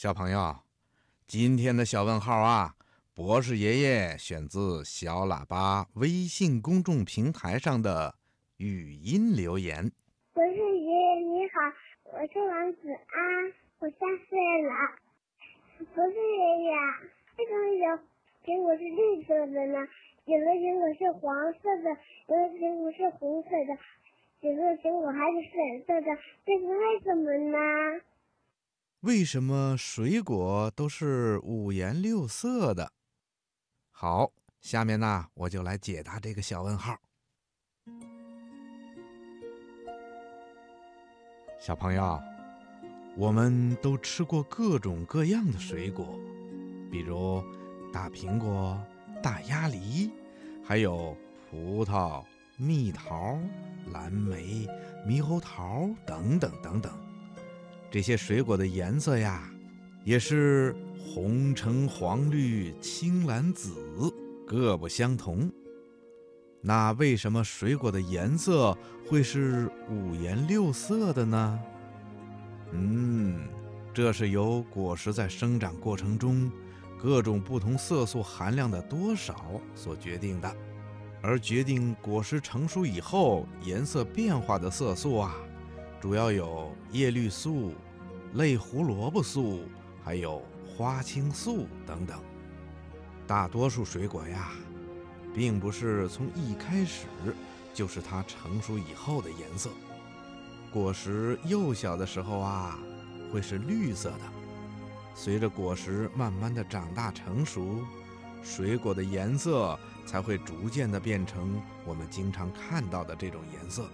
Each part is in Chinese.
小朋友，今天的小问号啊，博士爷爷选自小喇叭微信公众平台上的语音留言。博士爷爷你好，我是王子安，我三岁了。博士爷爷，为什么有苹果是绿色的呢？有的苹果是黄色的，有的苹果是红色的，有的苹果还是粉色的，这是为什么呢？为什么水果都是五颜六色的？好，下面呢，我就来解答这个小问号。小朋友，我们都吃过各种各样的水果，比如大苹果、大鸭梨，还有葡萄、蜜桃、蓝莓、猕猴桃等等等等。这些水果的颜色呀，也是红、橙、黄、绿、青、蓝、紫，各不相同。那为什么水果的颜色会是五颜六色的呢？嗯，这是由果实在生长过程中各种不同色素含量的多少所决定的。而决定果实成熟以后颜色变化的色素啊。主要有叶绿素、类胡萝卜素，还有花青素等等。大多数水果呀，并不是从一开始就是它成熟以后的颜色。果实幼小的时候啊，会是绿色的。随着果实慢慢的长大成熟，水果的颜色才会逐渐的变成我们经常看到的这种颜色。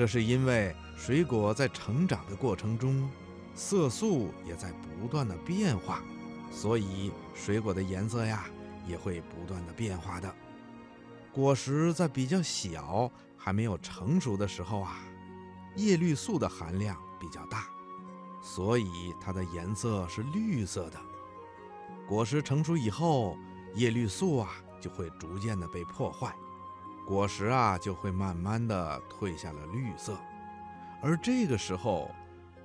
这是因为水果在成长的过程中，色素也在不断的变化，所以水果的颜色呀也会不断的变化的。果实在比较小、还没有成熟的时候啊，叶绿素的含量比较大，所以它的颜色是绿色的。果实成熟以后，叶绿素啊就会逐渐的被破坏。果实啊，就会慢慢的褪下了绿色，而这个时候，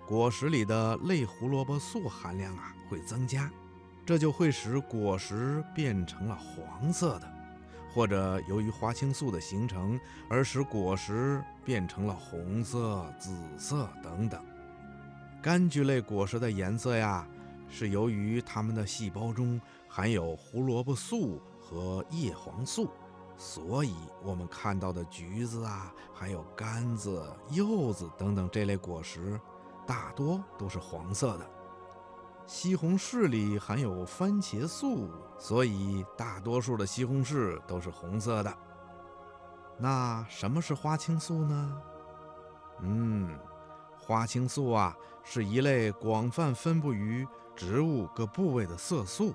果实里的类胡萝卜素含量啊会增加，这就会使果实变成了黄色的，或者由于花青素的形成而使果实变成了红色、紫色等等。柑橘类果实的颜色呀，是由于它们的细胞中含有胡萝卜素和叶黄素。所以，我们看到的橘子啊，还有柑子、柚子等等这类果实，大多都是黄色的。西红柿里含有番茄素，所以大多数的西红柿都是红色的。那什么是花青素呢？嗯，花青素啊，是一类广泛分布于植物各部位的色素。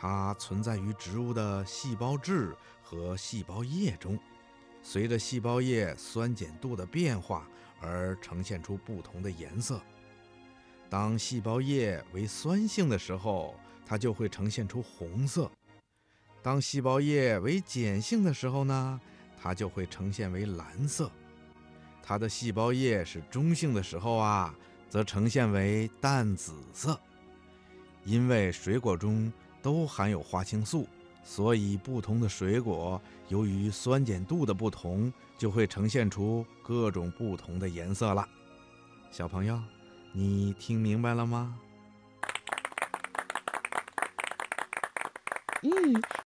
它存在于植物的细胞质和细胞液中，随着细胞液酸碱度的变化而呈现出不同的颜色。当细胞液为酸性的时候，它就会呈现出红色；当细胞液为碱性的时候呢，它就会呈现为蓝色。它的细胞液是中性的时候啊，则呈现为淡紫色。因为水果中。都含有花青素，所以不同的水果由于酸碱度的不同，就会呈现出各种不同的颜色了。小朋友，你听明白了吗？嗯。